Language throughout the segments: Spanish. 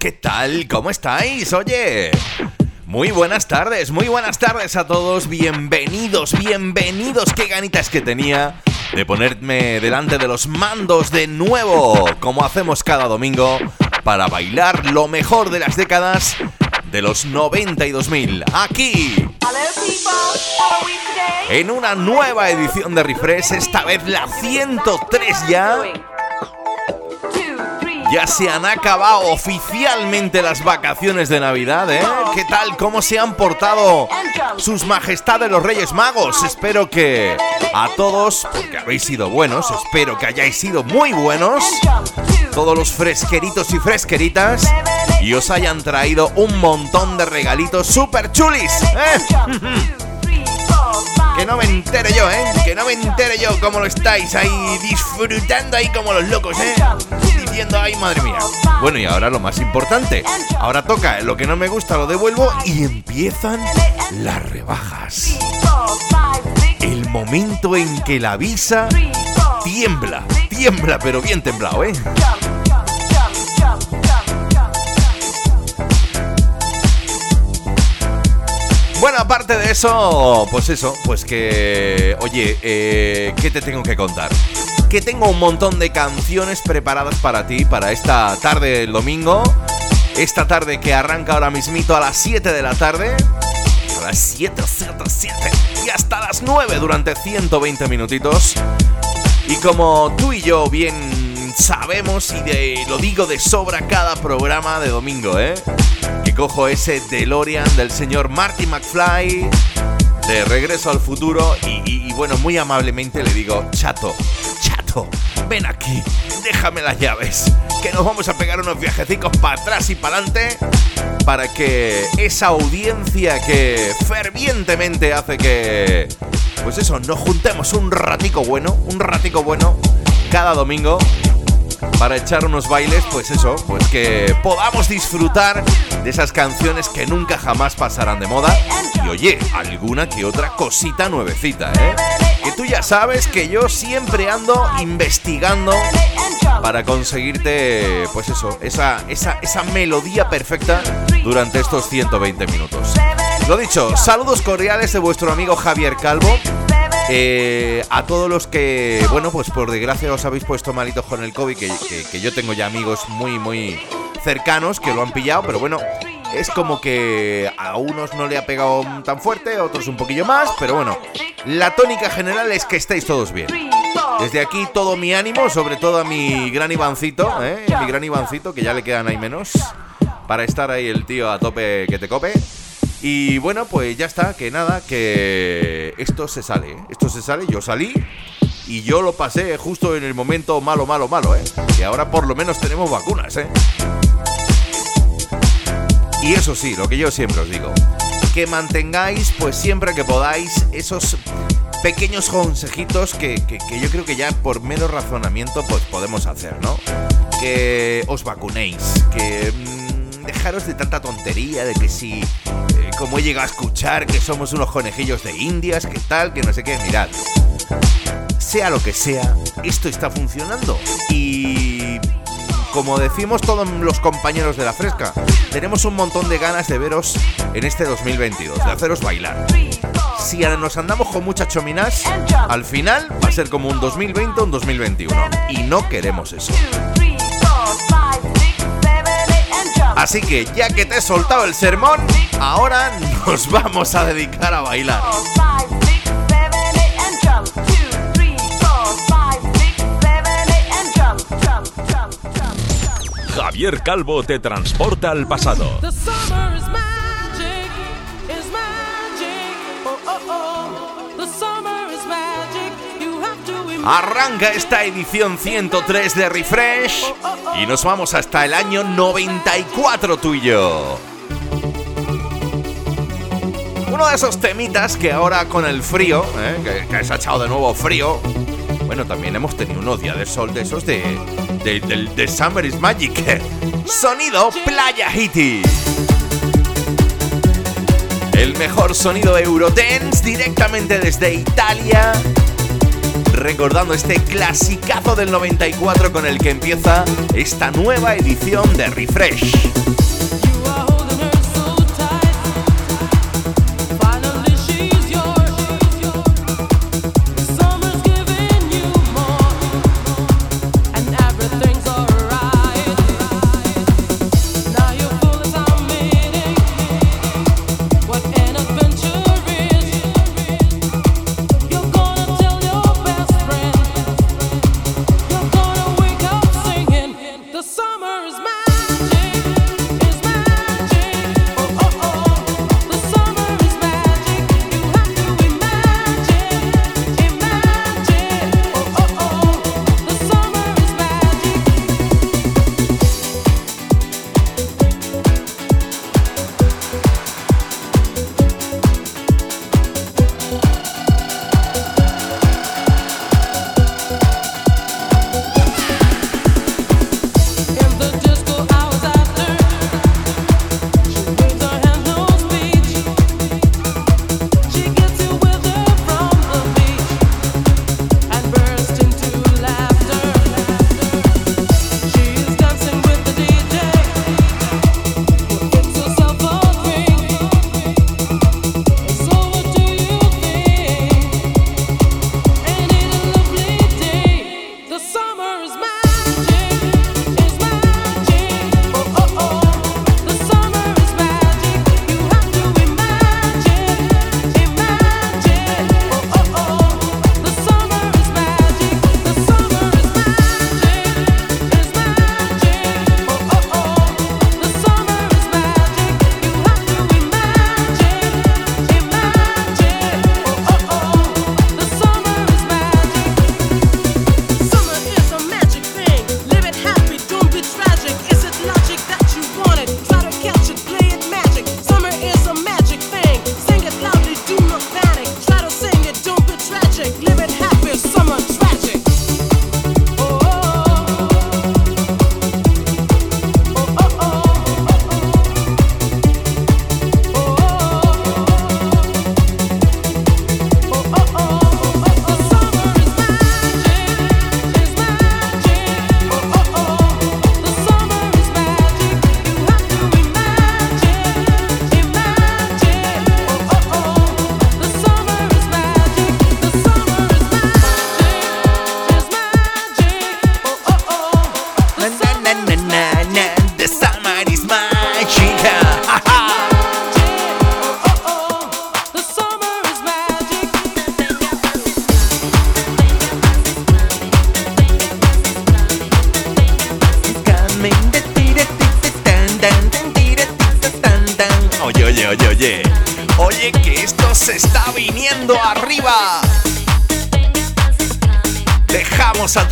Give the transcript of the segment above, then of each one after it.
¿Qué tal? ¿Cómo estáis? Oye. Muy buenas tardes, muy buenas tardes a todos. Bienvenidos, bienvenidos. Qué ganitas que tenía de ponerme delante de los mandos de nuevo, como hacemos cada domingo, para bailar lo mejor de las décadas de los 90 y 2000. Aquí. En una nueva edición de Refresh, esta vez la 103 ya. Ya se han acabado oficialmente las vacaciones de Navidad, ¿eh? ¿Qué tal? ¿Cómo se han portado sus majestades los Reyes Magos? Espero que a todos, porque habéis sido buenos, espero que hayáis sido muy buenos, todos los fresqueritos y fresqueritas, y os hayan traído un montón de regalitos super chulis, ¿eh? Que no me entere yo, ¿eh? Que no me entere yo cómo lo estáis ahí disfrutando ahí como los locos, ¿eh? Diciendo, ay, madre mía. Bueno, y ahora lo más importante. Ahora toca, lo que no me gusta lo devuelvo y empiezan las rebajas. El momento en que la visa tiembla, tiembla, pero bien temblado, ¿eh? Bueno, aparte de eso, pues eso, pues que, oye, eh, ¿qué te tengo que contar? Que tengo un montón de canciones preparadas para ti, para esta tarde del domingo. Esta tarde que arranca ahora mismito a las 7 de la tarde. A las 7, 7, 7. Y hasta las 9 durante 120 minutitos. Y como tú y yo bien sabemos y lo digo de sobra cada programa de domingo, ¿eh? Cojo ese DeLorean del señor Marty McFly. De Regreso al Futuro y, y- y bueno, muy amablemente le digo, chato, chato, ven aquí, déjame las llaves, que nos vamos a pegar unos viajecicos para atrás y para adelante para que esa audiencia que fervientemente hace que, pues eso, nos juntemos un ratico bueno, un ratico bueno cada domingo para echar unos bailes, pues eso, pues que podamos disfrutar de esas canciones que nunca jamás pasarán de moda. Y oye, alguna que otra cosita nuevecita, ¿eh? Que tú ya sabes que yo siempre ando investigando para conseguirte, pues eso, esa, esa, esa melodía perfecta durante estos 120 minutos. Lo dicho, saludos cordiales de vuestro amigo Javier Calvo. Eh, a todos los que, bueno, pues por desgracia os habéis puesto malitos con el COVID, que, yo tengo ya amigos muy, muy cercanos que lo han pillado, pero bueno, es como que a unos no le ha pegado tan fuerte, a otros un poquillo más, pero bueno, la tónica general es que estáis todos bien. Desde aquí todo mi ánimo, sobre todo a mi gran Ivancito, ¿eh? mi gran Ivancito, que ya le quedan ahí menos, para estar ahí el tío a tope que te cope. Y bueno, pues ya está, que nada, que esto se sale, ¿eh? esto se sale, yo salí y yo lo pasé justo en el momento malo, malo, malo, ¿eh? Y ahora por lo menos tenemos vacunas, ¿eh? Y eso sí, lo que yo siempre os digo, que mantengáis, pues siempre que podáis, esos pequeños consejitos que, yo creo que ya por menos razonamiento pues podemos hacer, ¿no? Que os vacunéis, que mm, dejaros de tanta tontería de que si, eh, como he llegado a escuchar, que somos unos conejillos de indias, que tal, que no sé qué, mirad. Sea lo que sea, esto está funcionando. Y como decimos todos los compañeros de la fresca, tenemos un montón de ganas de veros en este 2022, de haceros bailar si nos andamos con muchas chominas, al final va a ser como un 2020 o un 2021. Y no queremos eso. Así que ya que te he soltado el sermón, ahora nos vamos a dedicar a bailar. Javier Calvo te transporta al pasado. Arranca esta edición 103 de Refresh y nos vamos hasta el año 94 tuyo. Uno de esos temitas que ahora con el frío, ¿eh? que, se ha echado de nuevo frío, bueno, también hemos tenido unos días de sol de esos de, de, de Summer is Magic. Sonido Playa Hitty. El mejor sonido Eurodance directamente desde Italia recordando este clasicazo del 94 con el que empieza esta nueva edición de Refresh.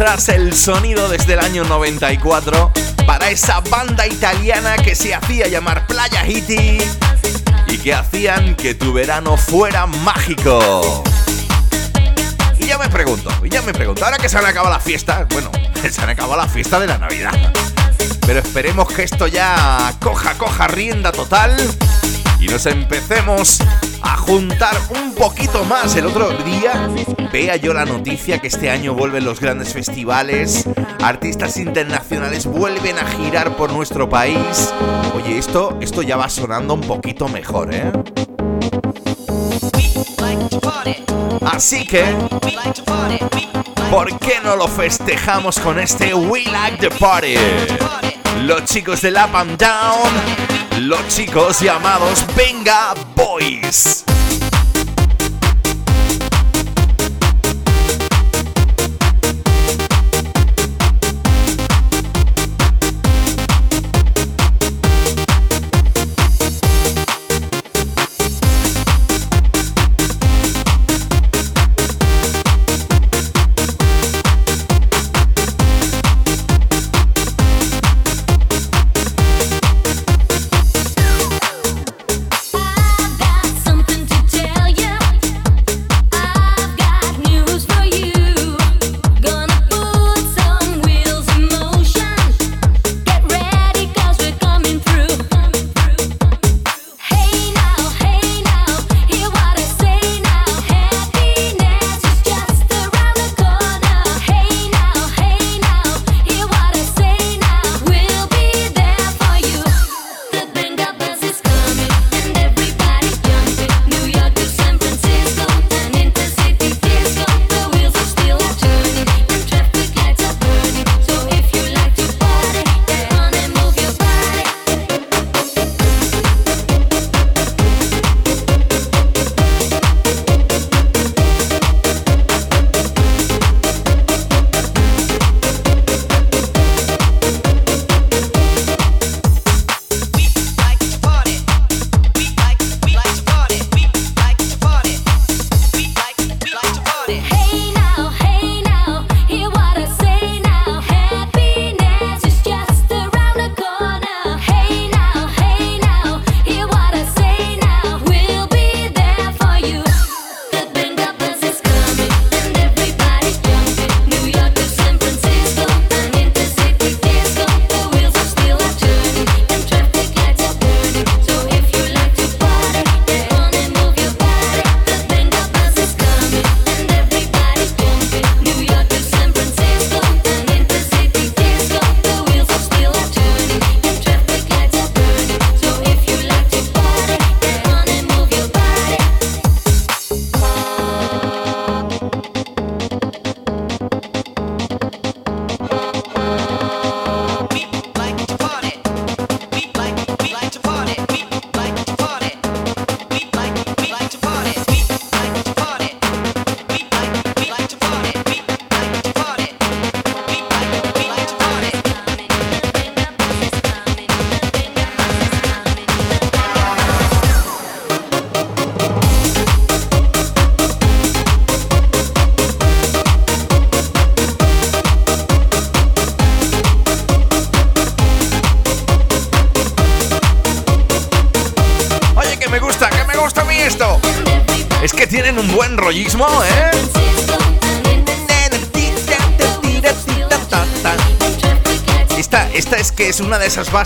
El sonido desde el año 94 para esa banda italiana que se hacía llamar Playa Hitty y que hacían que tu verano fuera mágico. ya me pregunto, y ya me pregunto, ahora que se han acabado las fiestas, bueno, se han acabado la fiesta de la Navidad. Pero esperemos que esto ya coja, coja rienda total y nos empecemos juntar un poquito más. El otro día vea yo la noticia que este año vuelven los grandes festivales, artistas internacionales vuelven a girar por nuestro país. Oye, esto, esto ya va sonando un poquito mejor, ¿eh? Así que, ¿por qué no lo festejamos con este We Like the Party? Los chicos del Up and Down, los chicos llamados Venga Boys.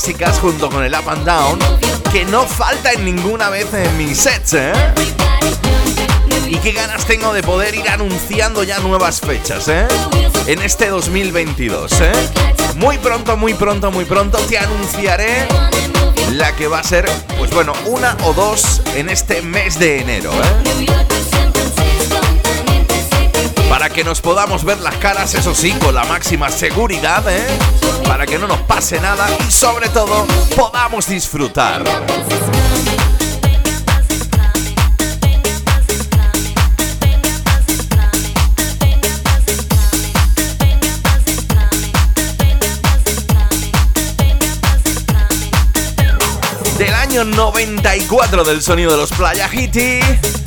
Básicas junto con el Up and Down que no falta en ninguna vez en mis sets, ¿eh? Y qué ganas tengo de poder ir anunciando ya nuevas fechas, ¿eh? En este 2022, ¿eh? Muy pronto, muy pronto, muy pronto te anunciaré la que va a ser, pues bueno, una o dos en este mes de enero, ¿eh? Para que nos podamos ver las caras, eso sí, con la máxima seguridad, ¿eh? Para que no nos pase nada y sobre todo podamos disfrutar. Del año 94 del sonido de los Playa Hitty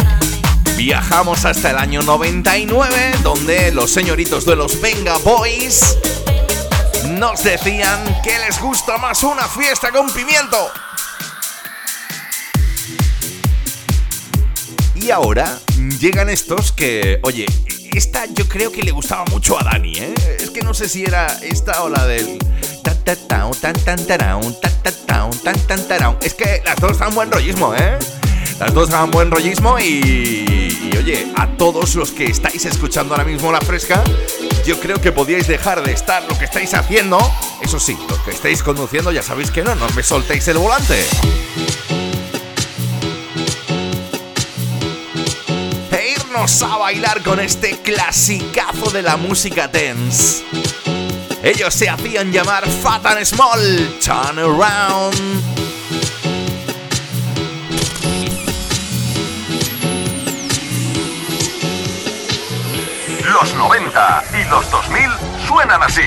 Viajamos hasta el año 99, donde los señoritos de los Venga Boys nos decían que les gusta más una fiesta con pimiento. Y ahora llegan estos que, oye, esta yo creo que le gustaba mucho a Dani, ¿eh? Es que no sé si era esta o la del... Es que las dos dan buen rollismo, ¿eh? Las dos dan buen rollismo y, oye, a todos los que estáis escuchando ahora mismo la fresca, yo creo que podíais dejar de estar lo que estáis haciendo. Eso sí, los que estáis conduciendo ya sabéis que no, no me soltéis el volante. E irnos a bailar con este clasicazo de la música tense. Ellos se hacían llamar Fat and Small, Turn Around. Los 90 y los 2000 suenan así.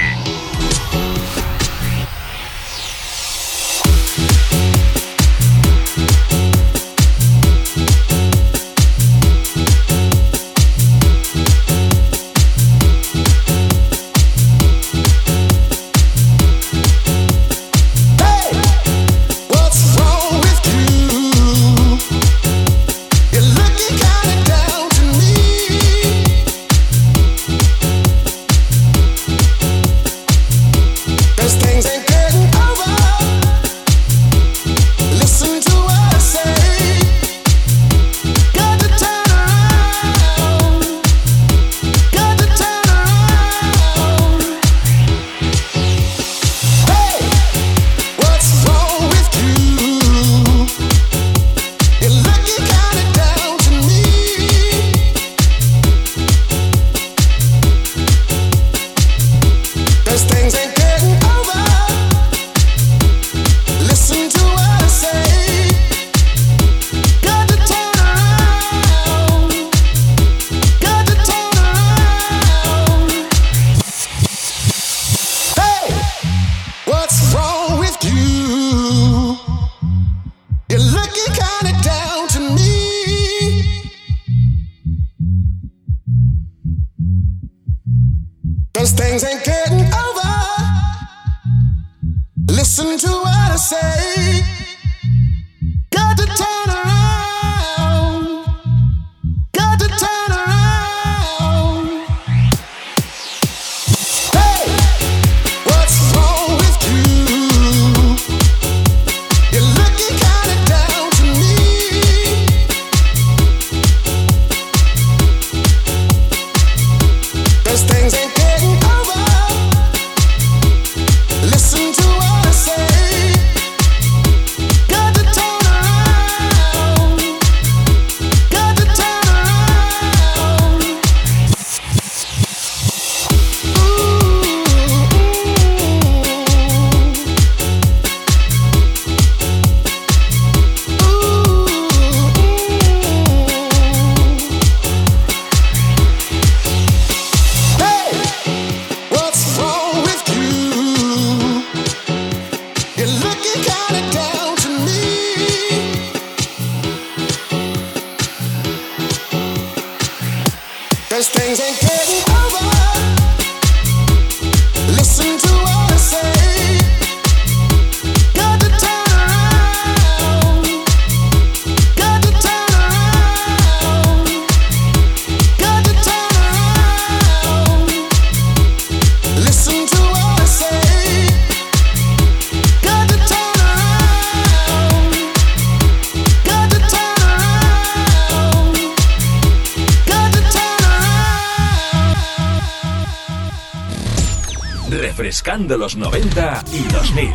De los 90 y 2000.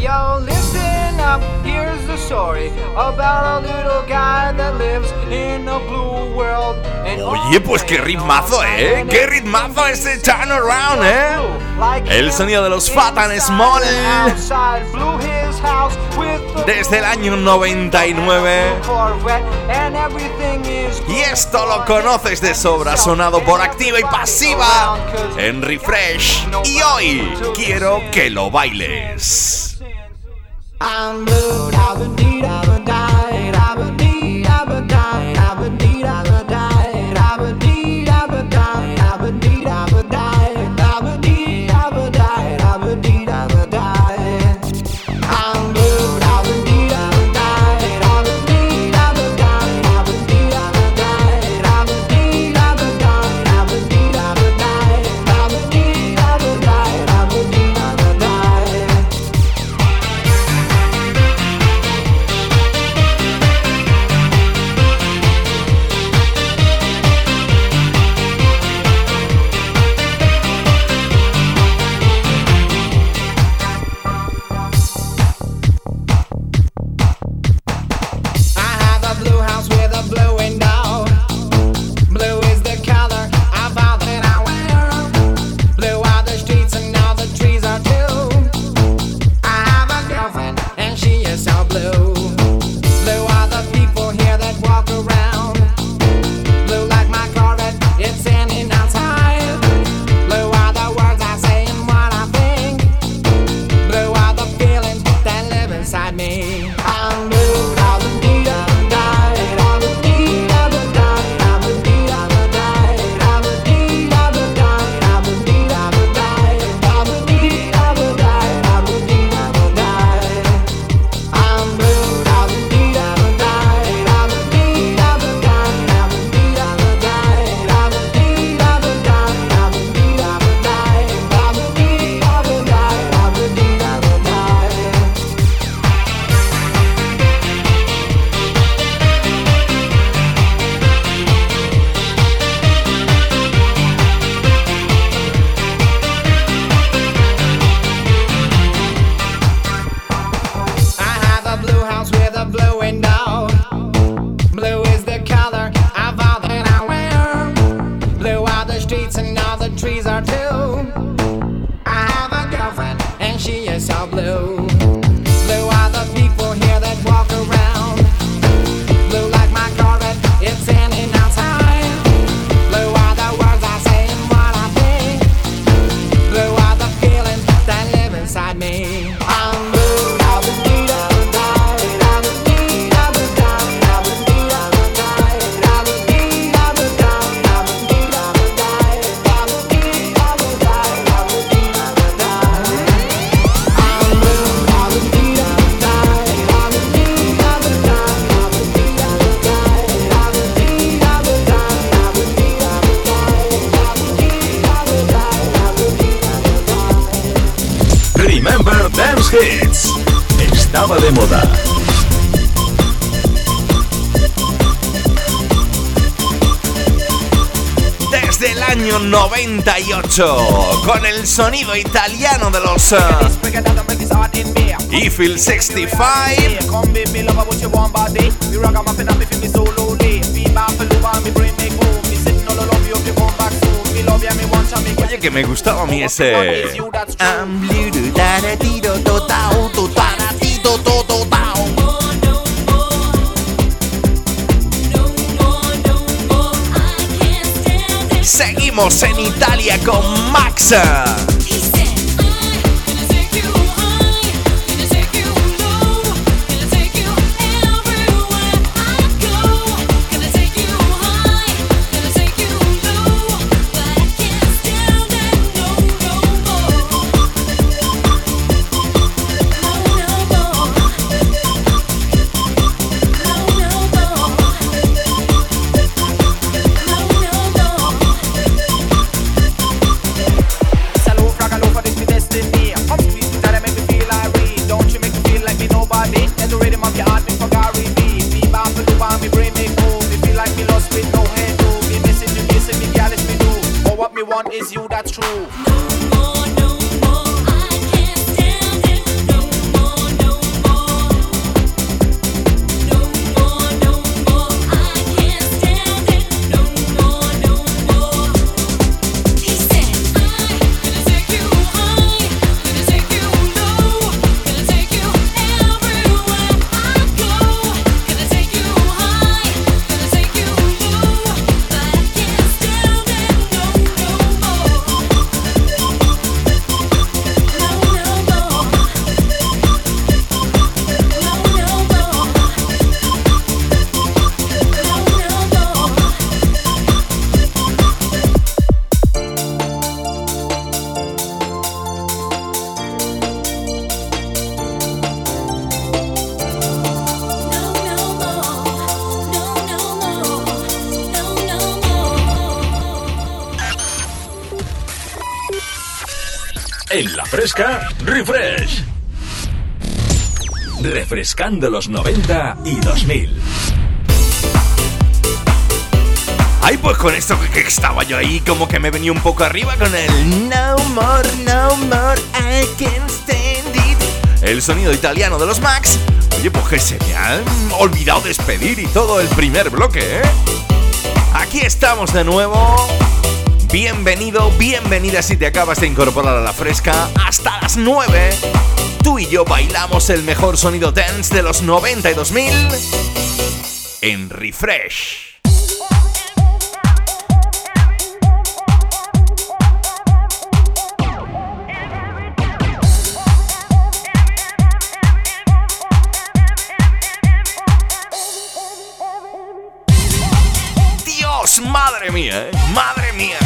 Yo, listen up, here's the story about a little guy that lives in a blue world. Oye, pues qué ritmazo, ¿eh? ¡Qué ritmazo ese Turn Around, eh! El sonido de los Fat and Small. Desde el año 99. Y esto lo conoces de sobra, sonado por activa y pasiva en Refresh. Y hoy quiero que lo bailes. El sonido italiano de los uh, Eiffel 65. Oye, que me gustaba a mí ese. Seguimos en Italia con Maxa. Refrescando los 90 y 2000. Ay, pues con esto que, que estaba yo ahí, como que me venía un poco arriba con el No more, no more, I can't stand it. El sonido italiano de los Max. Oye, pues que se me han olvidado despedir y todo el primer bloque, ¿eh? Aquí estamos de nuevo. Bienvenido, bienvenida si te acabas de incorporar a la fresca. Hasta las 9. Tú y yo bailamos el mejor sonido dance de los 90 y 2000 en Refresh.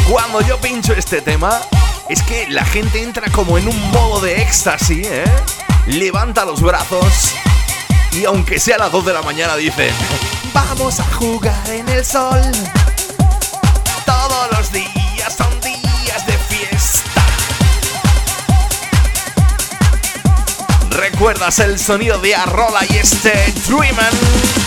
Cuando yo pincho este tema, es que la gente entra como en un modo de éxtasis, ¿eh? Levanta los brazos y aunque sea a las 2 de la mañana dicen, vamos a jugar en el sol. Todos los días son días de fiesta. ¿Recuerdas el sonido de Arrola y este Dreaman?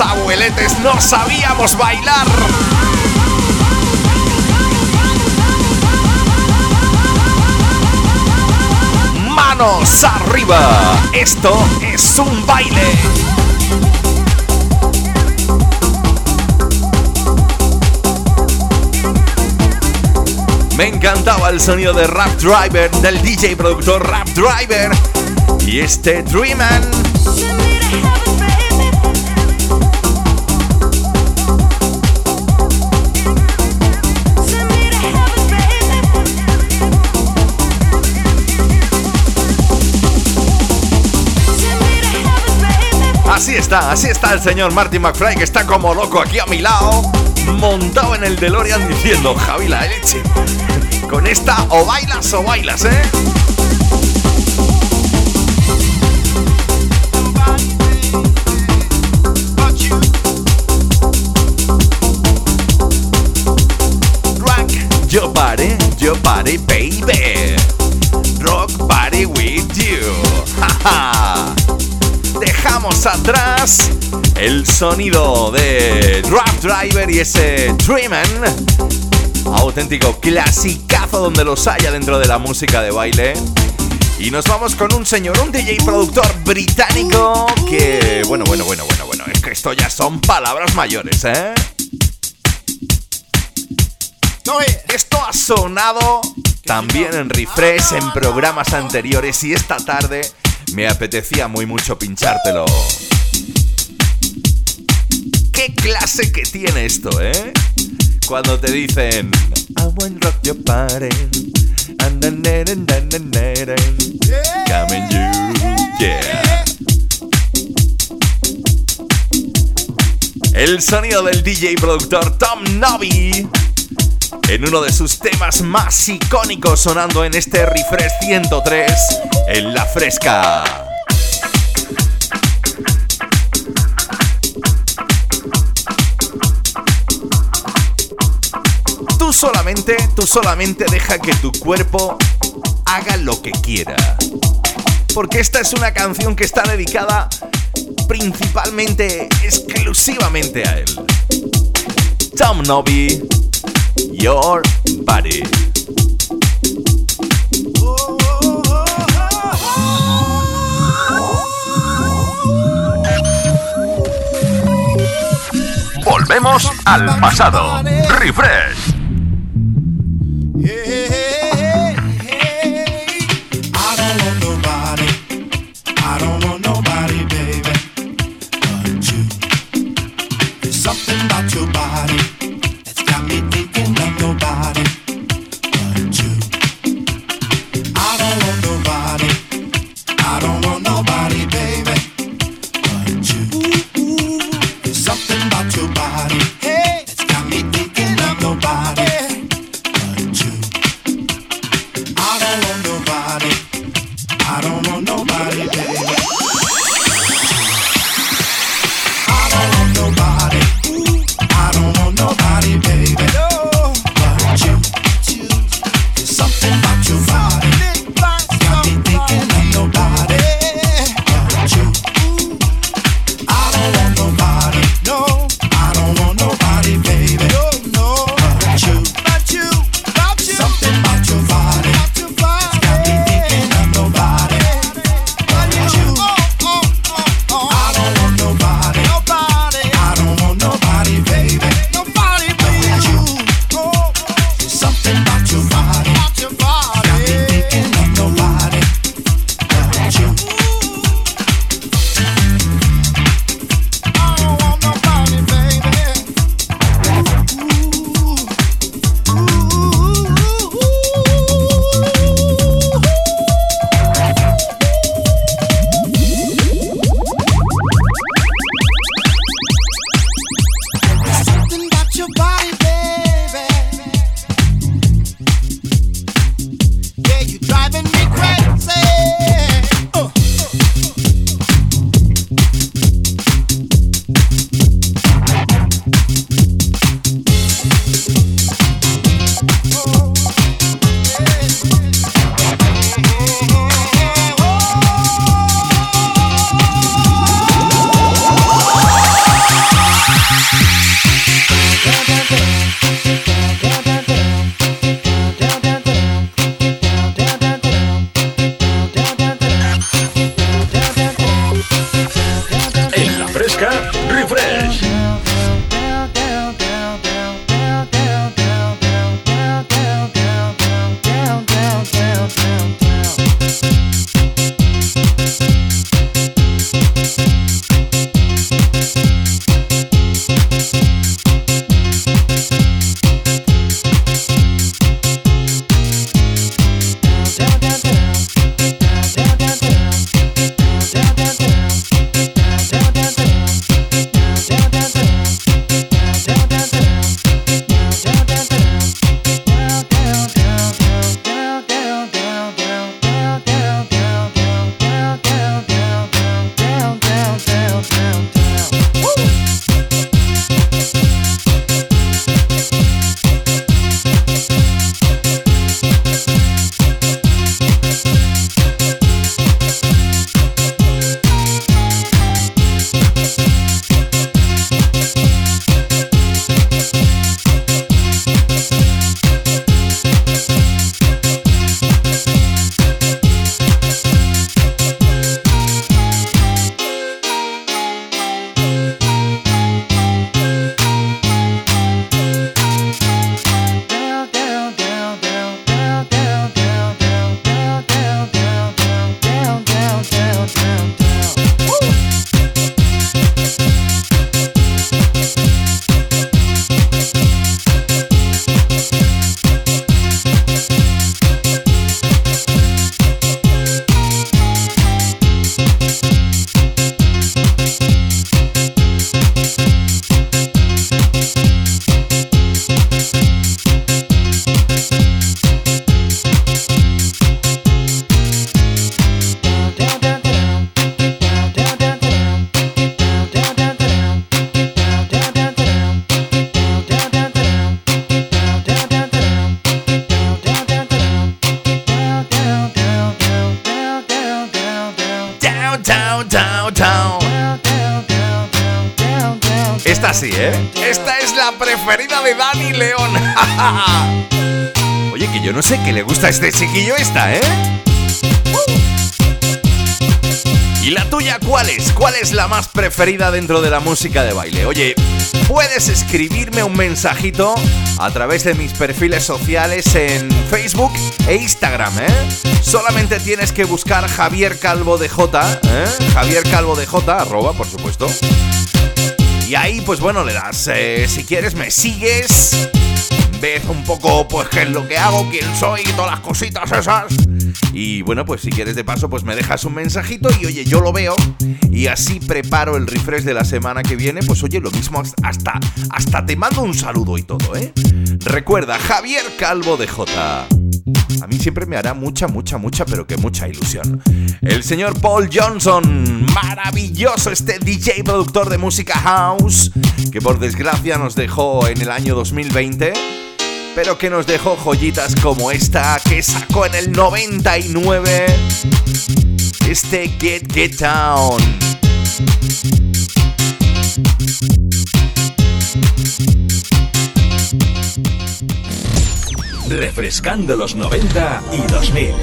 Abueletes no sabíamos bailar. Manos arriba. Esto es un baile. Me encantaba el sonido de Rap Driver, del DJ productor Rap Driver. Y este Dreaman. Así está, así está el señor Martin McFly que está como loco aquí a mi lado, montado en el DeLorean diciendo, Javi la leche. Con esta o bailas o bailas, ¿eh? Yo paré, yo paré, baby. Atrás el sonido de Drop Driver y ese Dreamin' auténtico clasicazo donde los haya dentro de la música de baile. Y nos vamos con un señor, un DJ productor británico que, bueno, bueno, bueno, bueno, bueno, es que esto ya son palabras mayores, ¿eh? Esto ha sonado también en refresh en programas anteriores y esta tarde me apetecía muy mucho pinchártelo. ¿Qué clase que tiene esto, eh? cuando te dicen I want rock your party. Coming you, yeah. El sonido del DJ productor Tom Nobby en uno de sus temas más icónicos sonando en este refresh 103 en la fresca. Tú solamente, tú solamente deja que tu cuerpo haga lo que quiera. Porque esta es una canción que está dedicada principalmente, exclusivamente a él. Tom Novi, Your Body. Volvemos al pasado. Refresh. nobody, baby. Gusta este chiquillo esta, ¿eh? ¿Y la tuya cuál es? ¿Cuál es la más preferida dentro de la música de baile? Oye, puedes escribirme un mensajito a través de mis perfiles sociales en Facebook e Instagram, ¿eh? Solamente tienes que buscar Javier Calvo de J, ¿eh? Javier Calvo de J, arroba, por supuesto. Y ahí, pues bueno, le das, eh, si quieres, me sigues ves un poco pues qué es lo que hago, quién soy y todas las cositas esas. Y bueno, pues si quieres de paso, pues me dejas un mensajito y oye, yo lo veo y así preparo el refresh de la semana que viene. Pues oye, lo mismo hasta, hasta te mando un saludo y todo, ¿eh? Recuerda, Javier Calvo de J. Mí siempre me hará mucha, mucha, mucha, pero que mucha ilusión. El señor Paul Johnson, maravilloso este DJ productor de música house, que por desgracia nos dejó en el año 2020 pero que nos dejó joyitas como esta que sacó en el 99. Este Get Get Down. Refrescando los 90 y 2000.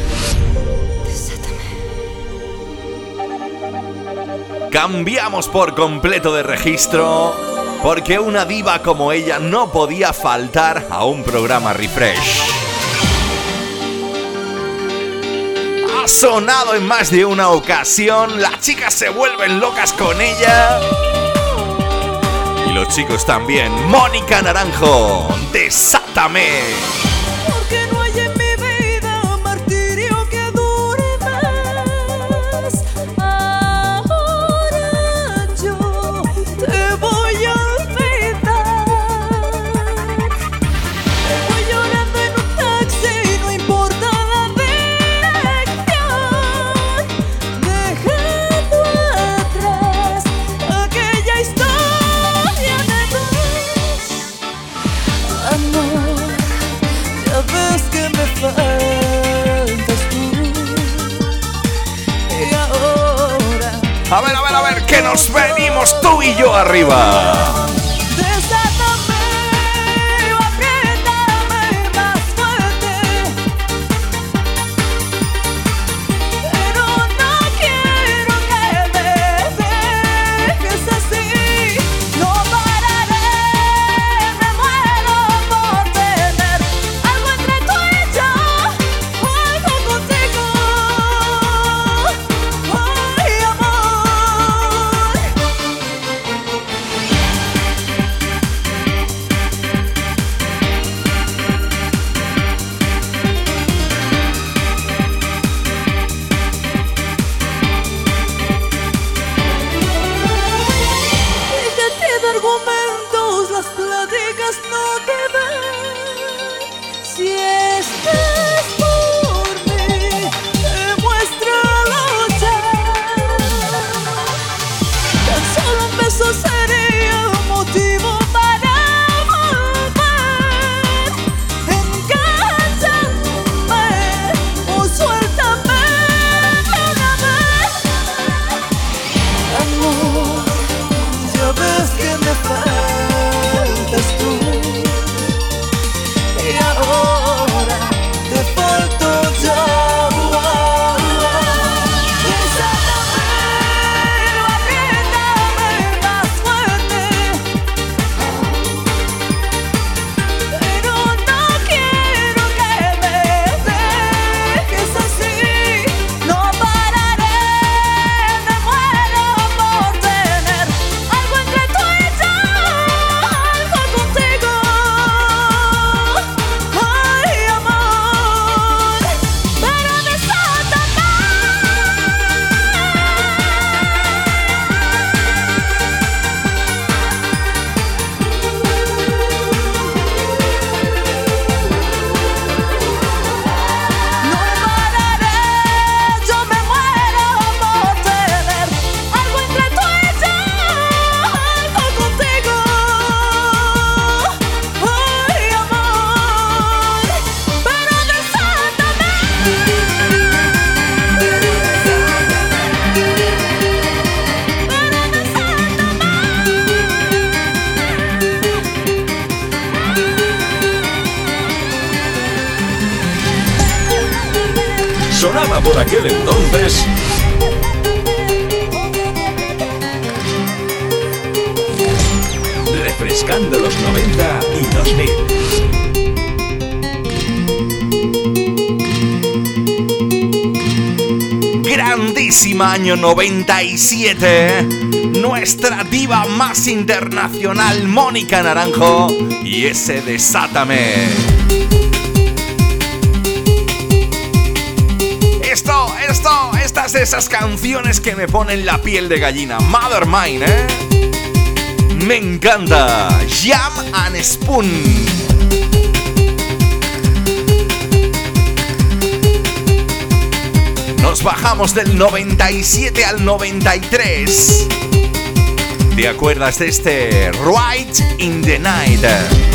Cambiamos por completo de registro porque una diva como ella no podía faltar a un programa refresh. Ha sonado en más de una ocasión, las chicas se vuelven locas con ella. Y los chicos también. Mónica Naranjo, desátame. Nos venimos tú y yo arriba. Aquel entonces. Refrescando los 90 y 2000. Grandísima año 97. Nuestra diva más internacional, Mónica Naranjo. Y ese Desátame. De esas canciones que me ponen la piel de gallina. Mother Mine, ¿eh? Me encanta. Jam and Spoon. Nos bajamos del 97 al 93. ¿Te acuerdas de este Right in the Night?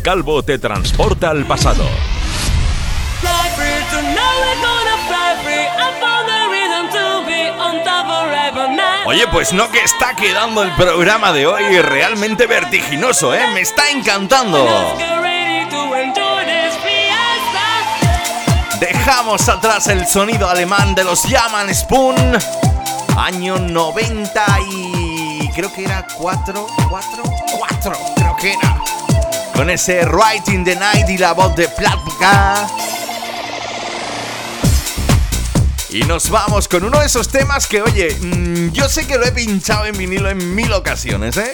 Calvo te transporta al pasado. Oye, pues no que está quedando el programa de hoy realmente vertiginoso, ¿eh? Me está encantando. Dejamos atrás el sonido alemán de los Yaman Spoon. Año 90 y... creo que era 4, 4, 4, creo que era con ese Right in the Night y la voz de Platka. Y nos vamos con uno de esos temas que, oye, mm, yo sé que lo he pinchado en vinilo en mil ocasiones, ¿eh?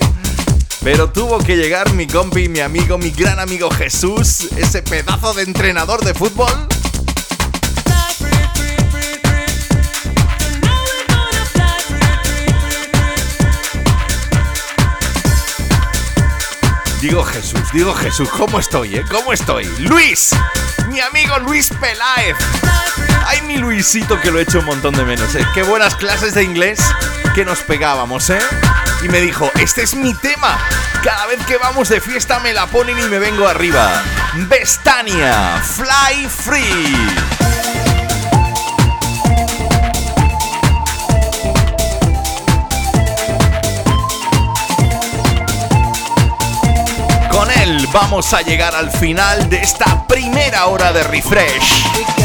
Pero tuvo que llegar mi compi, mi amigo, mi gran amigo Jesús, ese pedazo de entrenador de fútbol Digo Jesús, digo Jesús, ¿cómo estoy, eh? ¿Cómo estoy? Luis, mi amigo Luis Peláez. Ay, mi Luisito que lo he hecho un montón de menos, ¿eh? Qué buenas clases de inglés que nos pegábamos, ¿eh? Y me dijo, este es mi tema. Cada vez que vamos de fiesta me la ponen y me vengo arriba. Bestania, Fly Free. Vamos a llegar al final de esta primera hora de refresh.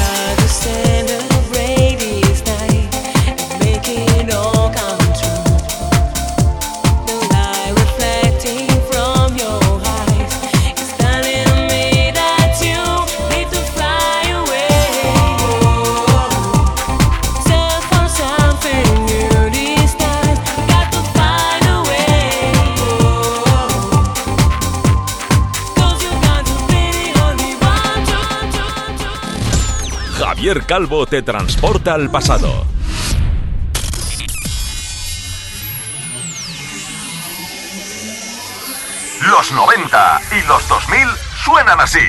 Calvo te transporta al pasado. Los 90 y los 2000 suenan así.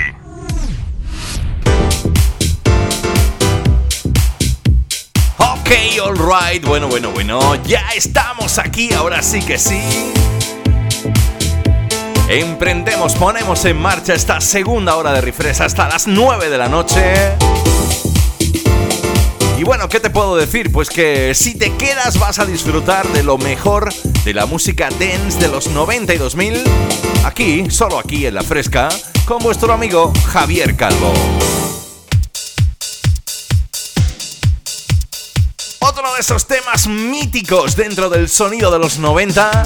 Ok, alright, bueno, bueno, bueno, ya estamos aquí, ahora sí que sí. Emprendemos, ponemos en marcha esta segunda hora de refresh hasta las 9 de la noche. Y bueno, ¿qué te puedo decir? Pues que si te quedas vas a disfrutar de lo mejor de la música dance de los 90 y 2000, aquí, solo aquí en La Fresca, con vuestro amigo Javier Calvo. Otro de esos temas míticos dentro del sonido de los 90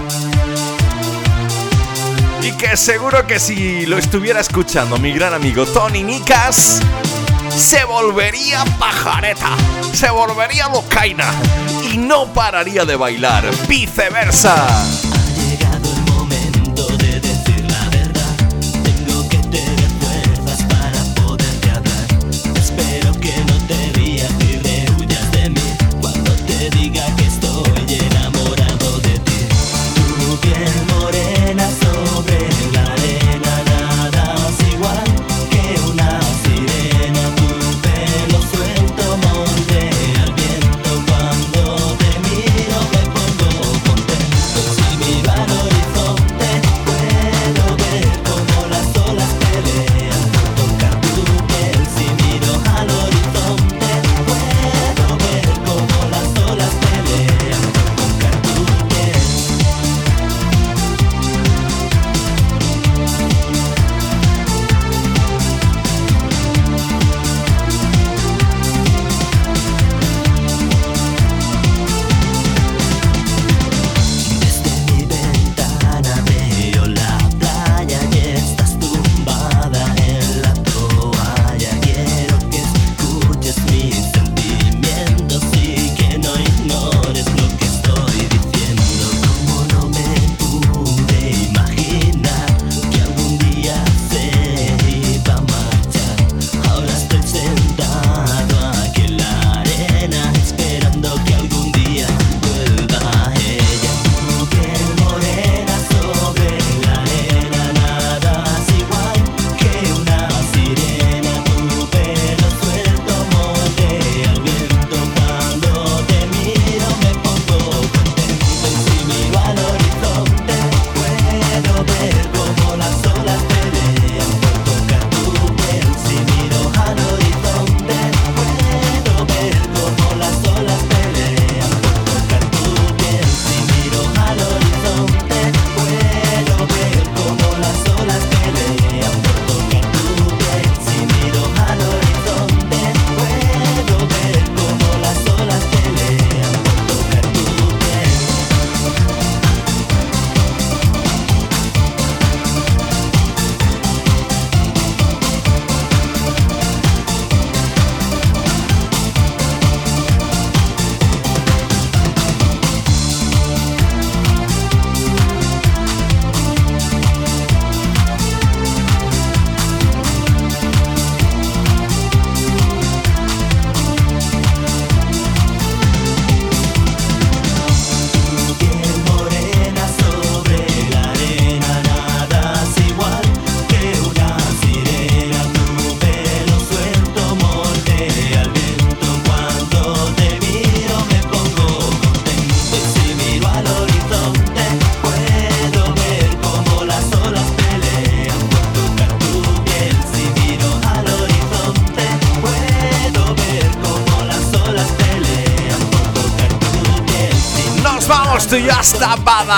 y que seguro que si lo estuviera escuchando mi gran amigo Tony Nicas, se volvería pajareta, se volvería locaina y no pararía de bailar. Viceversa.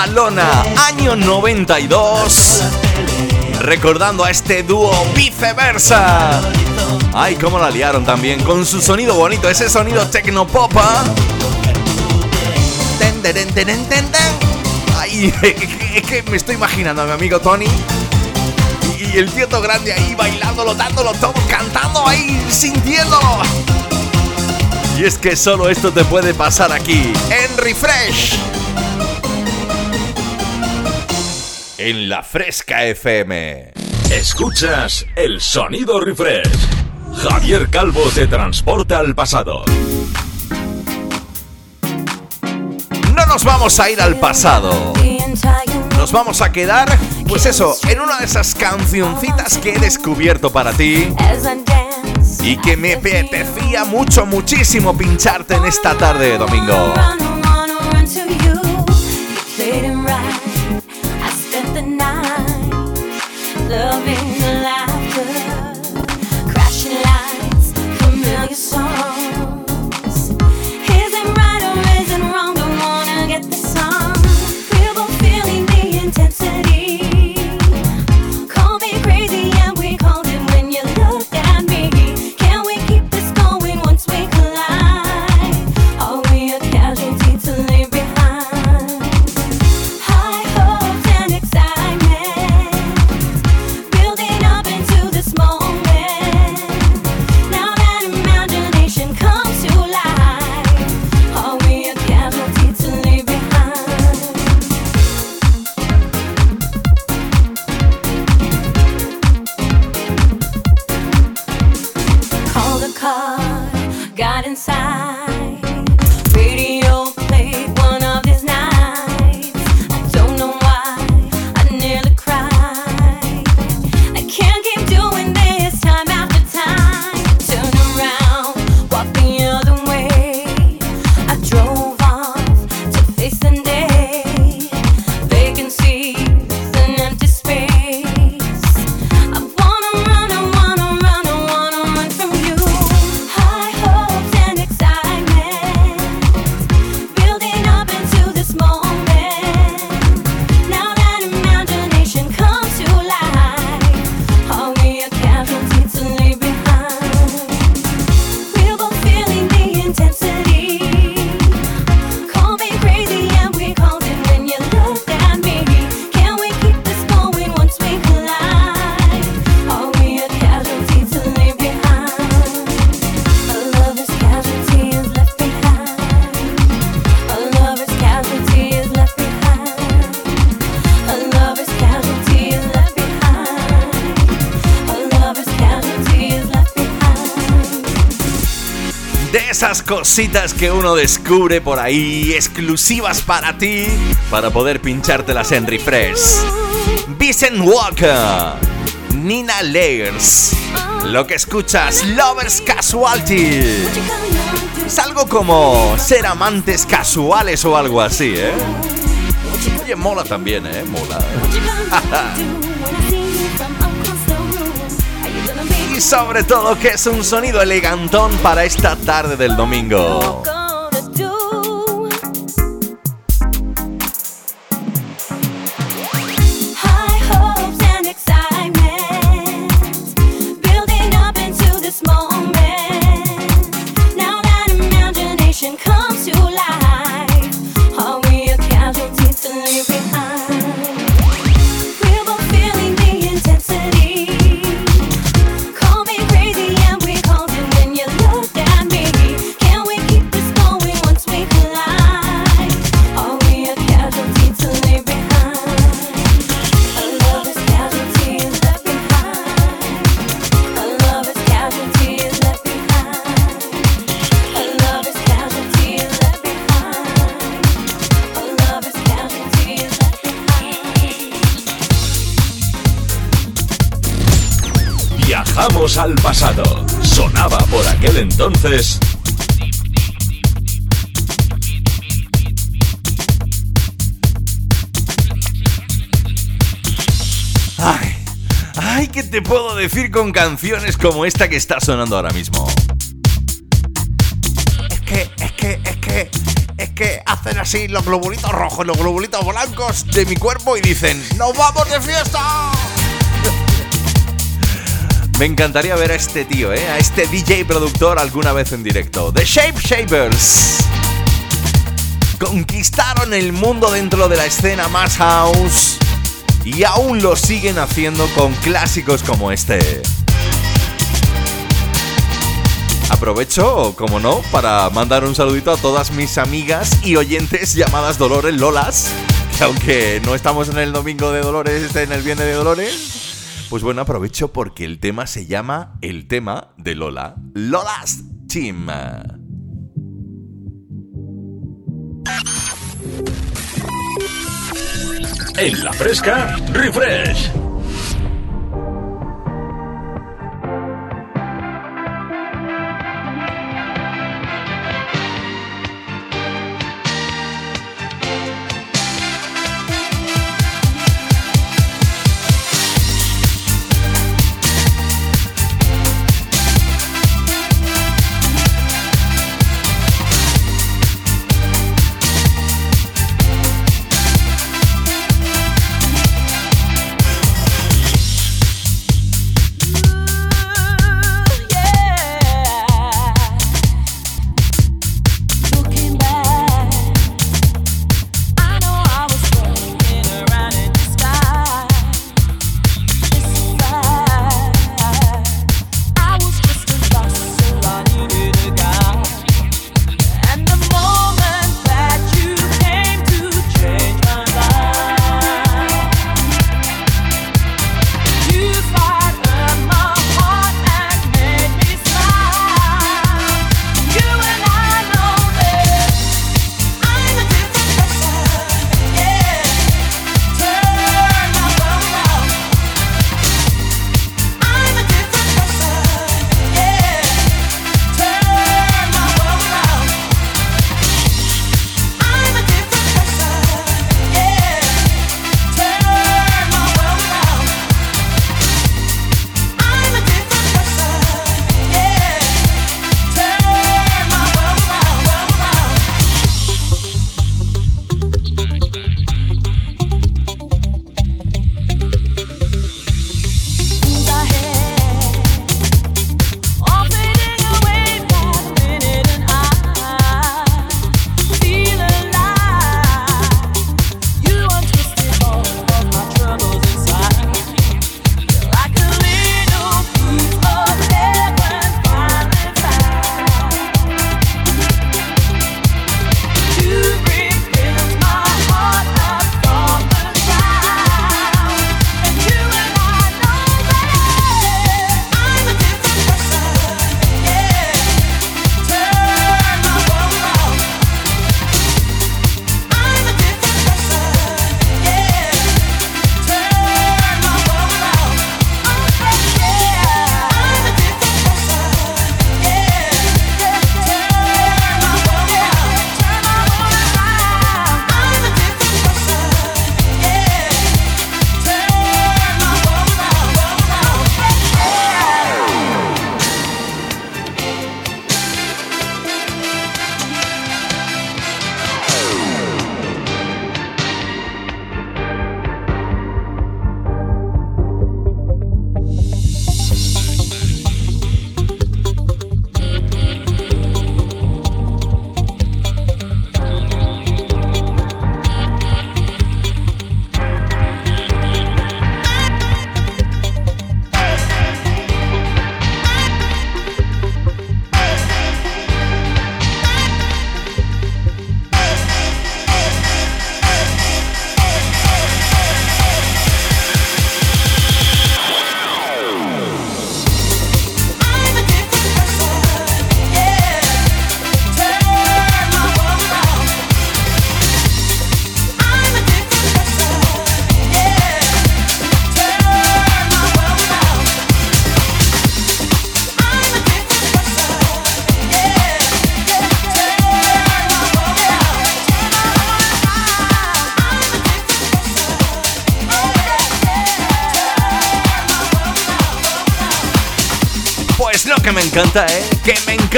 Badalona, año 92. Recordando a este dúo viceversa. Ay, cómo la liaron también con su sonido bonito, ese sonido tecnopopa. Ay, es que me estoy imaginando a mi amigo Tony y el tieto grande ahí bailándolo, dándolo todo, cantando ahí, sintiéndolo. Y es que solo esto te puede pasar aquí, en Refresh. En la Fresca FM. Escuchas el sonido Refresh. Javier Calvo te transporta al pasado. No nos vamos a ir al pasado. Nos vamos a quedar, pues eso, en una de esas cancioncitas que he descubierto para ti y que me apetecía mucho, muchísimo pincharte en esta tarde de domingo. loving the laughter, crashing lights, familiar songs. Cositas que uno descubre por ahí, exclusivas para ti, para poder pinchártelas en refresh. Vincent Walker, Nina Layers, lo que escuchas, Lovers Casualty. Es algo como ser amantes casuales o algo así, ¿eh? Oye, mola también, ¿eh? Mola. sobre todo que es un sonido elegantón para esta tarde del domingo. Con canciones como esta que está sonando ahora mismo? Es que, es que, es que, es que hacen así los globulitos rojos, los globulitos blancos de mi cuerpo y dicen, ¡Nos vamos de fiesta! Me encantaría ver a este tío, ¿eh? a este DJ productor alguna vez en directo. The Shape Shapers. Conquistaron el mundo dentro de la escena más house y aún lo siguen haciendo con clásicos como este. Aprovecho, como no, para mandar un saludito a todas mis amigas y oyentes llamadas Dolores Lolas, que aunque no estamos en el domingo de Dolores, en el Viernes de Dolores, pues bueno, aprovecho porque el tema se llama El tema de Lola, Lolas Team. En la fresca, refresh.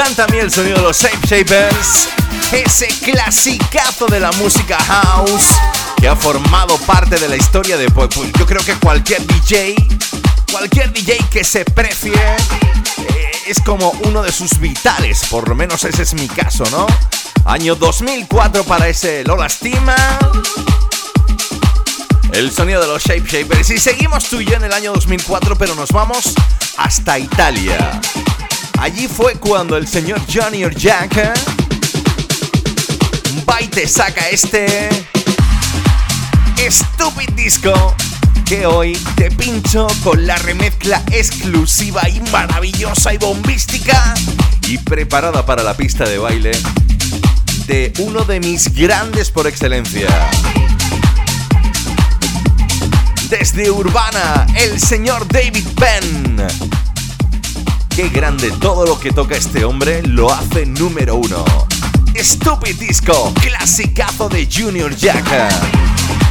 Encanta a mí el sonido de los Shape Shapers. Ese clasicazo de la música house que ha formado parte de la historia de. Pues yo creo que cualquier DJ, cualquier DJ que se precie, eh, es como uno de sus vitales. Por lo menos ese es mi caso, ¿no? Año 2004 para ese Lola Stima. El sonido de los Shape Shapers. Y seguimos tú y yo en el año 2004, pero nos vamos hasta Italia. Allí fue cuando el señor Johnny Jack va y te saca este Stupid Disco que hoy te pincho con la remezcla exclusiva y maravillosa y bombística y preparada para la pista de baile de uno de mis grandes por excelencia. Desde Urbana, el señor David Penn. Qué grande todo lo que toca este hombre, lo hace número uno. Stupid Disco, clasicazo de Junior Jack.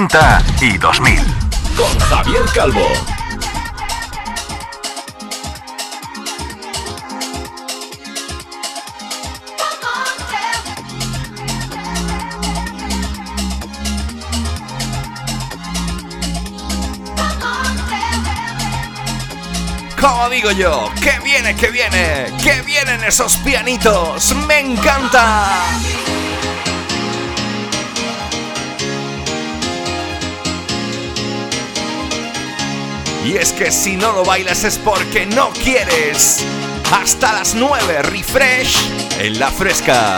90 y 2000. Con Javier Calvo. Como digo yo, que viene, que viene, que vienen esos pianitos, me encanta. Y es que si no lo bailas es porque no quieres. Hasta las 9, refresh en la fresca.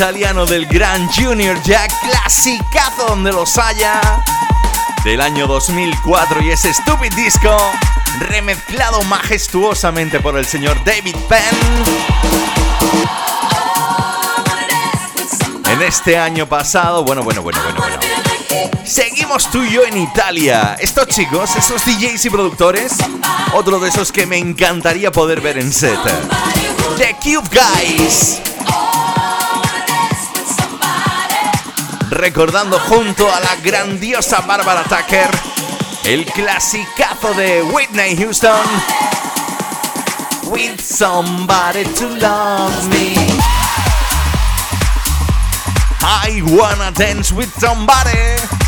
Italiano del gran Junior Jack, clasicazo donde los haya, del año 2004 y ese Stupid Disco, remezclado majestuosamente por el señor David Penn. En este año pasado, bueno, bueno, bueno, bueno, bueno. Seguimos tú y yo en Italia. Estos chicos, esos DJs y productores, otro de esos que me encantaría poder ver en set. The Cube Guys. Recordando junto a la grandiosa Barbara Tucker el clasicazo de Whitney Houston. With somebody to love me. I wanna dance with somebody.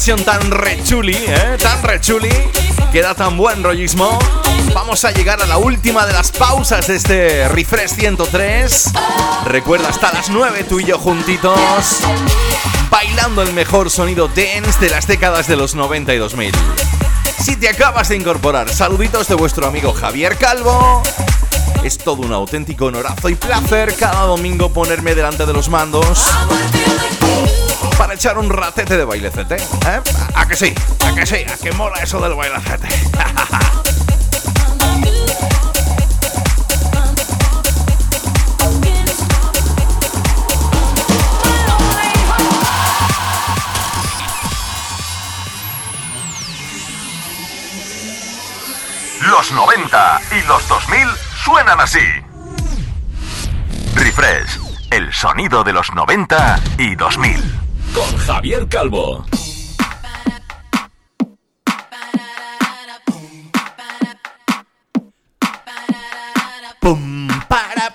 Versión tan rechuli, ¿eh? Tan rechuli, que da tan buen rollismo. Vamos a llegar a la última de las pausas de este Refresh 103. Recuerda, hasta las 9 tú y yo juntitos, bailando el mejor sonido dance de las décadas de los 90 y 2000. Si te acabas de incorporar, saluditos de vuestro amigo Javier Calvo. Es todo un auténtico honorazo y placer cada domingo ponerme delante de los mandos para echar un ratete de bailecete. ¿eh? ¿A que sí? ¿A que sí? ¿A que mola eso del bailecete? Los 90 y los 2000 suenan así. Refresh El sonido de los 90 y 2000. Con Javier Calvo. Pum, para,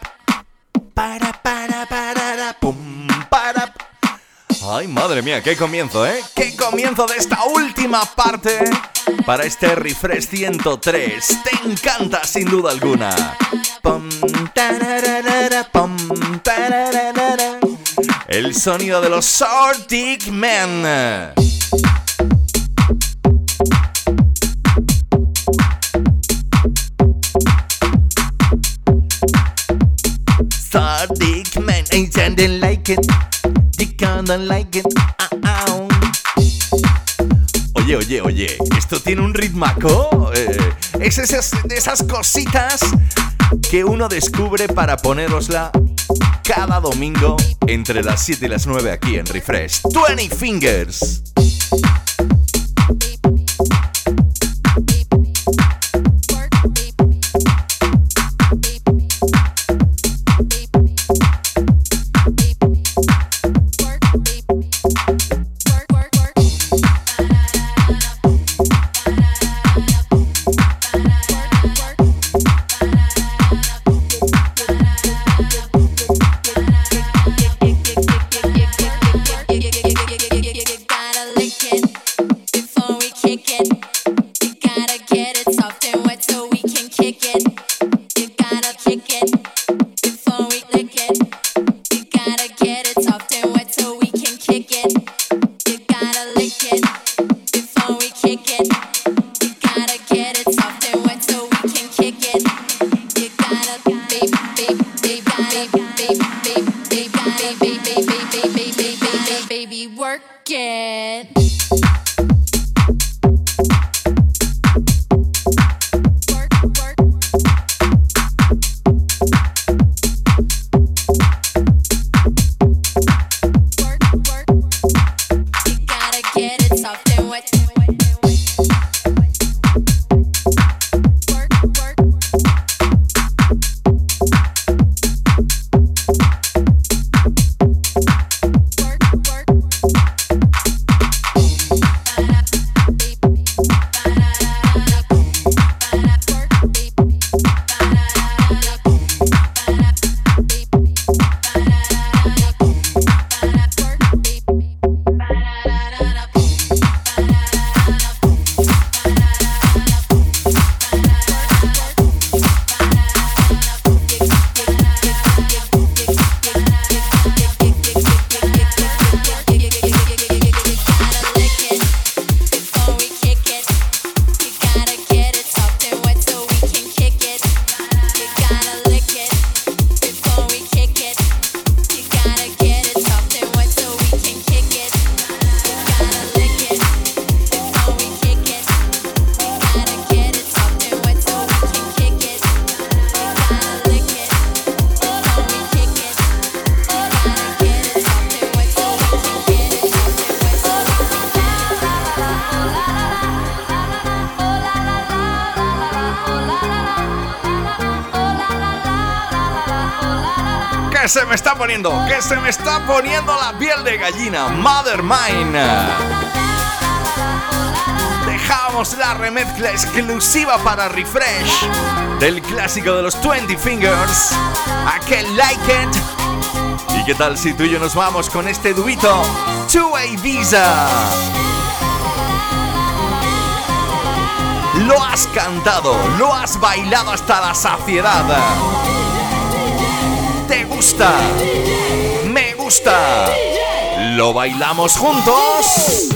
para, para, para, pum, para. Ay, madre mía, qué comienzo, ¿eh? Qué comienzo de esta última parte para este refresh 103. Te encanta sin duda alguna. Pum, tararara, pum, tararara. Sonido de los Sortic Men. Sardic man, ain't sounding like it. You kinda like it. Ah. Oye, oye, oye, esto tiene un ritmaco. Eh, es esas, de esas cositas que uno descubre para ponerosla cada domingo entre las 7 y las 9 aquí en Refresh. 20 Fingers. Se me está poniendo la piel de gallina, Mother Mine. Dejamos la remezcla exclusiva para Refresh del clásico de los 20 Fingers, aquel Like It. ¿Y qué tal si tú y yo nos vamos con este dubito? Two-Way Visa. Lo has cantado, lo has bailado hasta la saciedad te gusta, gusta. ¿Lo bailamos juntos?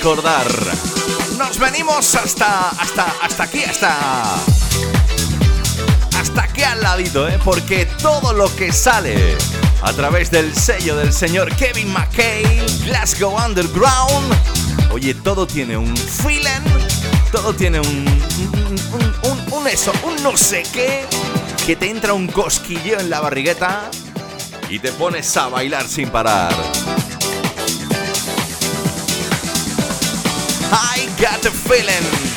Recordar. Nos venimos hasta, hasta, hasta aquí, hasta... Hasta aquí al ladito, ¿eh? Porque todo lo que sale a través del sello del señor Kevin McKay, Glasgow Underground, oye, todo tiene un feeling, todo tiene un, un, un, un eso, un no sé qué, que te entra un cosquilleo en la barrigueta y te pones a bailar sin parar. Got the feeling.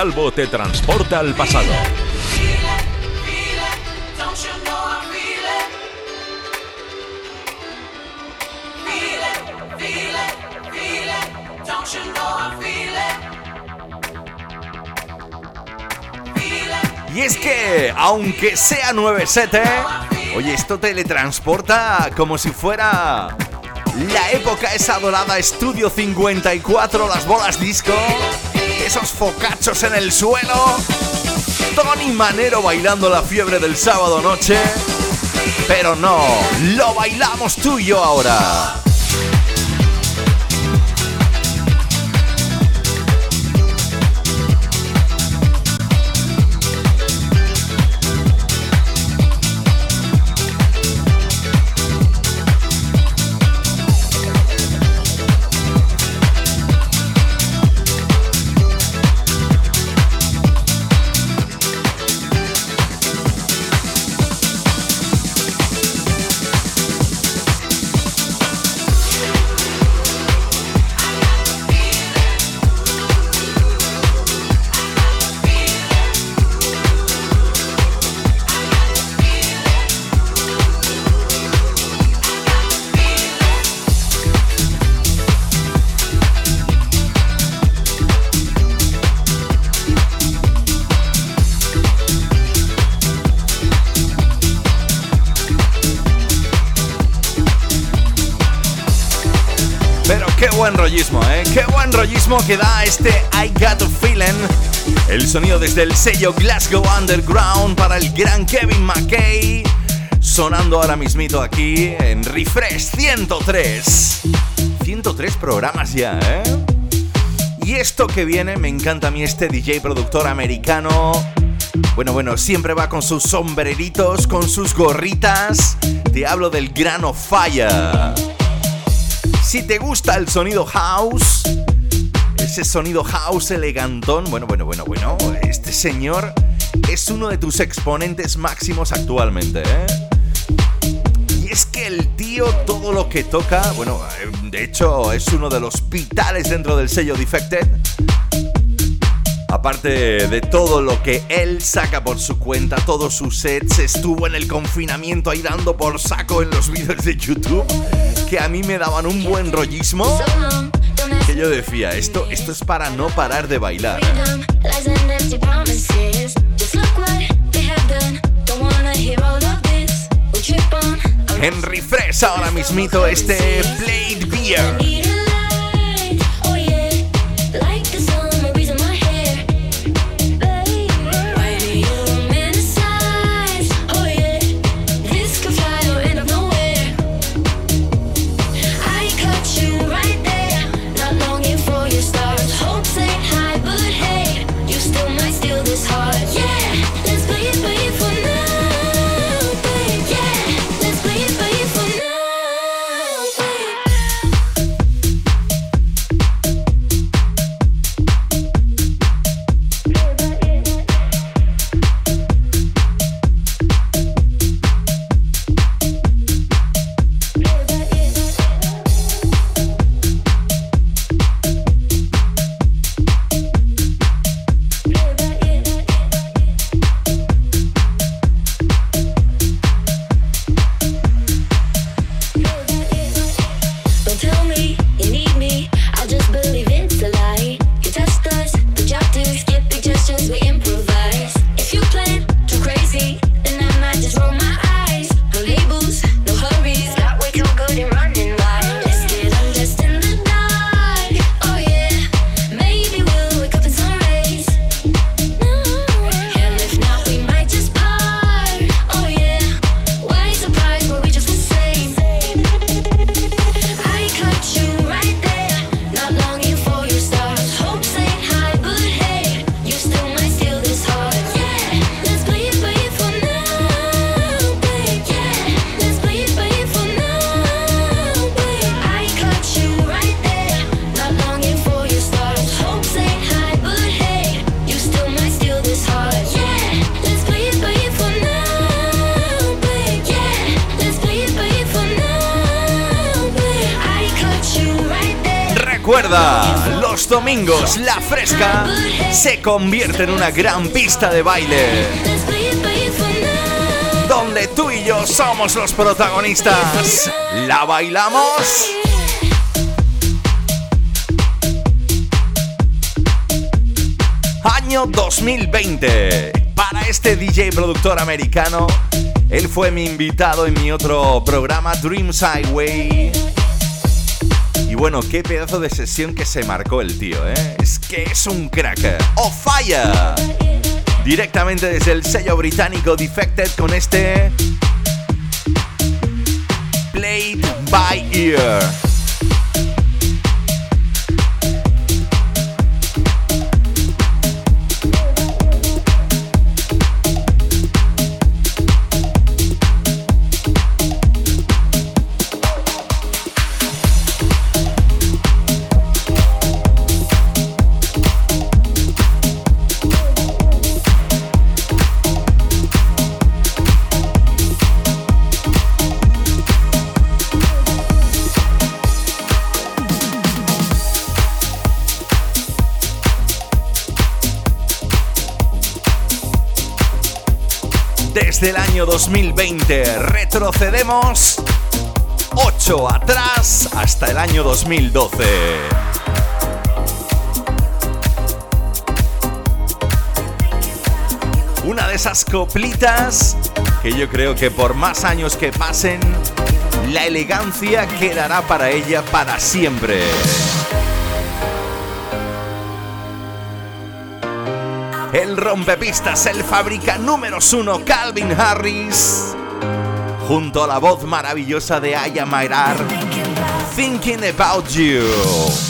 Calvo te transporta al pasado. Y es que, aunque sea 9-7, oye, esto teletransporta como si fuera la época esa dorada Estudio 54, las bolas disco esos focachos en el suelo. Tony Manero bailando la fiebre del sábado noche. Pero no, lo bailamos tú y yo ahora. Que da este I Got a Feeling. El sonido desde el sello Glasgow Underground para el gran Kevin McKay. Sonando ahora mismito aquí en Refresh 103. 103 programas ya, ¿eh? Y esto que viene, me encanta a mí este DJ productor americano. Bueno, bueno, siempre va con sus sombreritos, con sus gorritas. Te hablo del grano falla. Si te gusta el sonido house, sonido house elegantón. Bueno, bueno, bueno, bueno. Este señor es uno de tus exponentes máximos actualmente, ¿eh? Y es que el tío todo lo que toca, bueno, de hecho es uno de los vitales dentro del sello Defected. Aparte de todo lo que él saca por su cuenta, todos sus sets, estuvo en el confinamiento ahí dando por saco en los vídeos de YouTube, que a mí me daban un buen rollismo yo decía, esto, esto es para no parar de bailar. En refresh ahora mismito este Plate Beer. Convierte en una gran pista de baile. Donde tú y yo somos los protagonistas. ¿La bailamos? Año 2020. Para este DJ productor americano, él fue mi invitado en mi otro programa Dreams Highway y bueno, qué pedazo de sesión que se marcó el tío, ¿eh? Que es un cracker. ¡Oh, fire! Directamente desde el sello británico Defected con este... Played by Ear. Año 2020. Retrocedemos 8 atrás hasta el año 2012. Una de esas coplitas que yo creo que por más años que pasen, la elegancia quedará para ella para siempre. El rompepistas, el fábrica número uno, Calvin Harris, junto a la voz maravillosa de Aya Mairar, Thinking About You.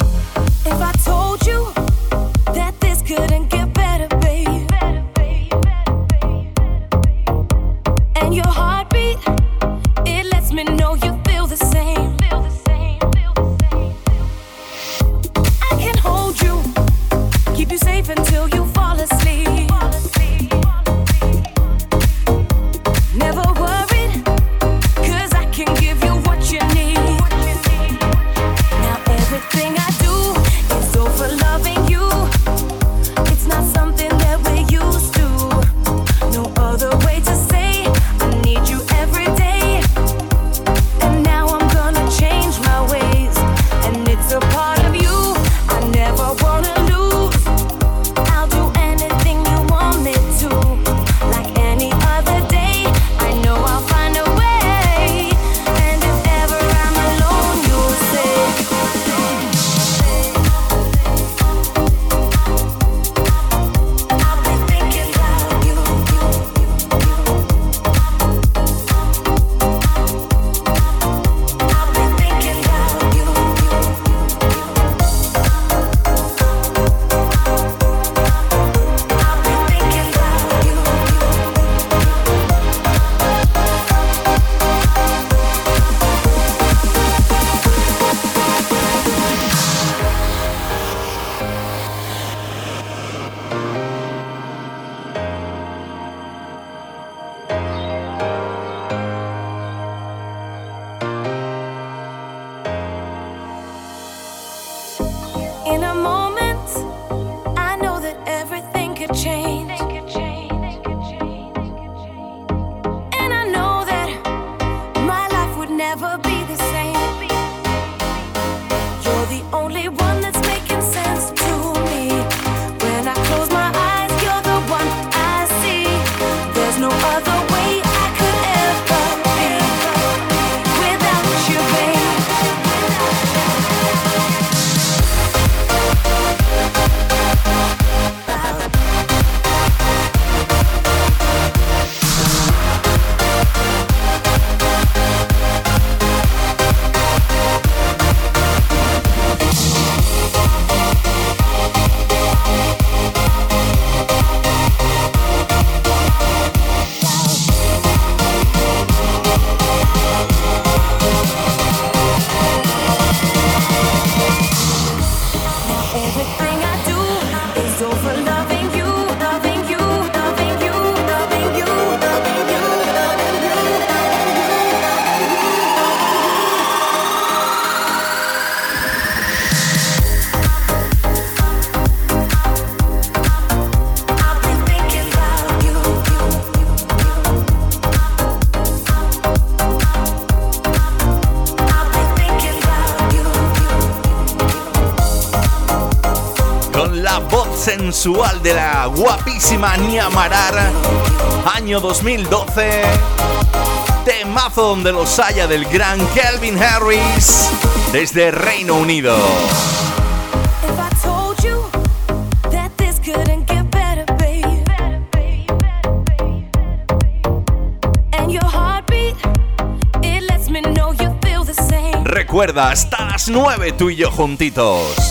Sensual de la guapísima Niamarar, año 2012. Temazo donde los haya del gran Kelvin Harris desde Reino Unido. Recuerda, hasta las 9 tú y yo juntitos.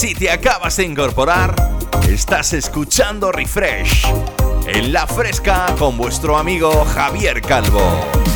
Si te acabas de incorporar, estás escuchando Refresh en la fresca con vuestro amigo Javier Calvo.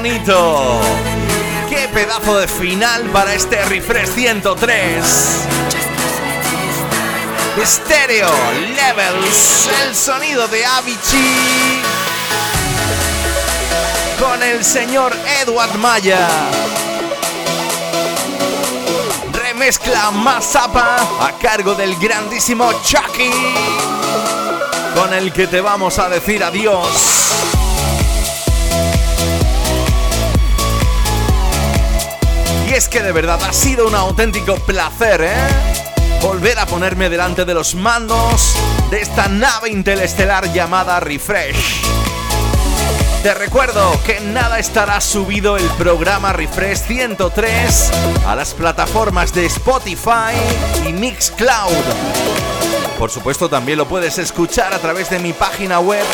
¡Qué pedazo de final para este Refresh 103! Stereo Levels, el sonido de Avicii con el señor Edward Maya. Remezcla Mazapa a cargo del grandísimo Chucky, con el que te vamos a decir adiós. Es que de verdad ha sido un auténtico placer, ¿eh? Volver a ponerme delante de los mandos de esta nave interestelar llamada Refresh. Te recuerdo que nada estará subido el programa Refresh 103 a las plataformas de Spotify y Mixcloud. Por supuesto también lo puedes escuchar a través de mi página web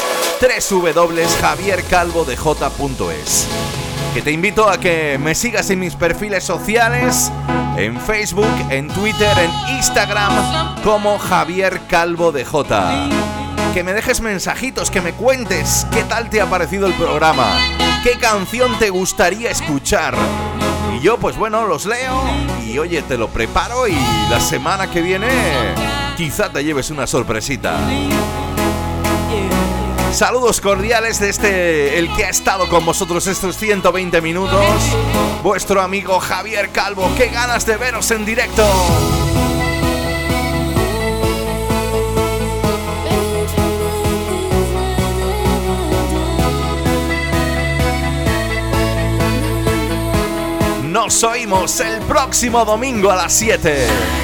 www.javiercalvodej.es que te invito a que me sigas en mis perfiles sociales, en Facebook, en Twitter, en Instagram, como Javier Calvo de J. Que me dejes mensajitos, que me cuentes qué tal te ha parecido el programa, qué canción te gustaría escuchar. Y yo, pues bueno, los leo y oye, te lo preparo y la semana que viene quizá te lleves una sorpresita. Saludos cordiales de este, el que ha estado con vosotros estos 120 minutos, vuestro amigo Javier Calvo. ¡Qué ganas de veros en directo! Nos oímos el próximo domingo a las 7.